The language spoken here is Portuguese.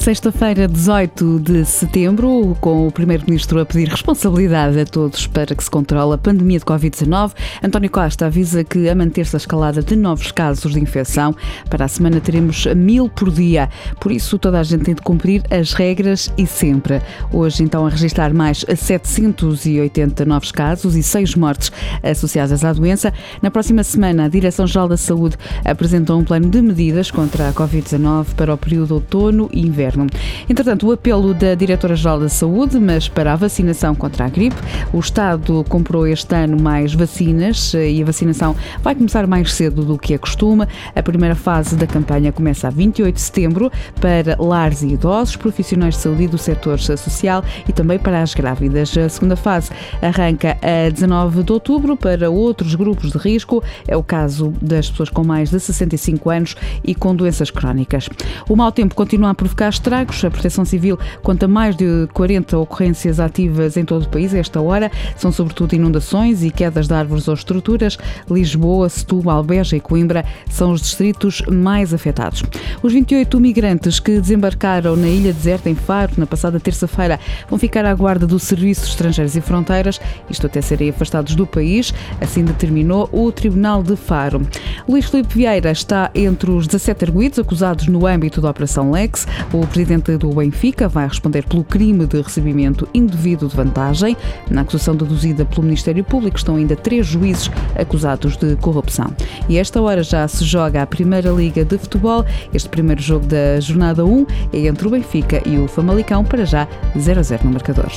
Sexta-feira, 18 de setembro, com o Primeiro-Ministro a pedir responsabilidade a todos para que se controle a pandemia de Covid-19, António Costa avisa que, a manter-se a escalada de novos casos de infecção, para a semana teremos mil por dia. Por isso, toda a gente tem de cumprir as regras e sempre. Hoje, então, a registrar mais 780 novos casos e 6 mortes associadas à doença. Na próxima semana, a Direção-Geral da Saúde apresentou um plano de medidas contra a Covid-19 para o período outono e inverno inverno. Entretanto, o apelo da Diretora-Geral da Saúde, mas para a vacinação contra a gripe, o Estado comprou este ano mais vacinas eh, e a vacinação vai começar mais cedo do que é costume. A primeira fase da campanha começa a 28 de setembro para lares e idosos, profissionais de saúde do setor social e também para as grávidas. A segunda fase arranca a 19 de outubro para outros grupos de risco. É o caso das pessoas com mais de 65 anos e com doenças crónicas. O mau tempo continua a provocar estragos. A Proteção Civil conta mais de 40 ocorrências ativas em todo o país a esta hora. São sobretudo inundações e quedas de árvores ou estruturas. Lisboa, Setúbal, Beja e Coimbra são os distritos mais afetados. Os 28 migrantes que desembarcaram na ilha deserta em Faro na passada terça-feira vão ficar à guarda do Serviço de Estrangeiros e Fronteiras, isto até serem afastados do país, assim determinou o Tribunal de Faro. Luís Filipe Vieira está entre os 17 arguídos acusados no âmbito da Operação Lex. O presidente do Benfica vai responder pelo crime de recebimento indevido de vantagem. Na acusação deduzida pelo Ministério Público estão ainda três juízes acusados de corrupção. E esta hora já se joga a Primeira Liga de Futebol. Este primeiro jogo da jornada 1 é entre o Benfica e o Famalicão, para já 0 a 0 no marcador.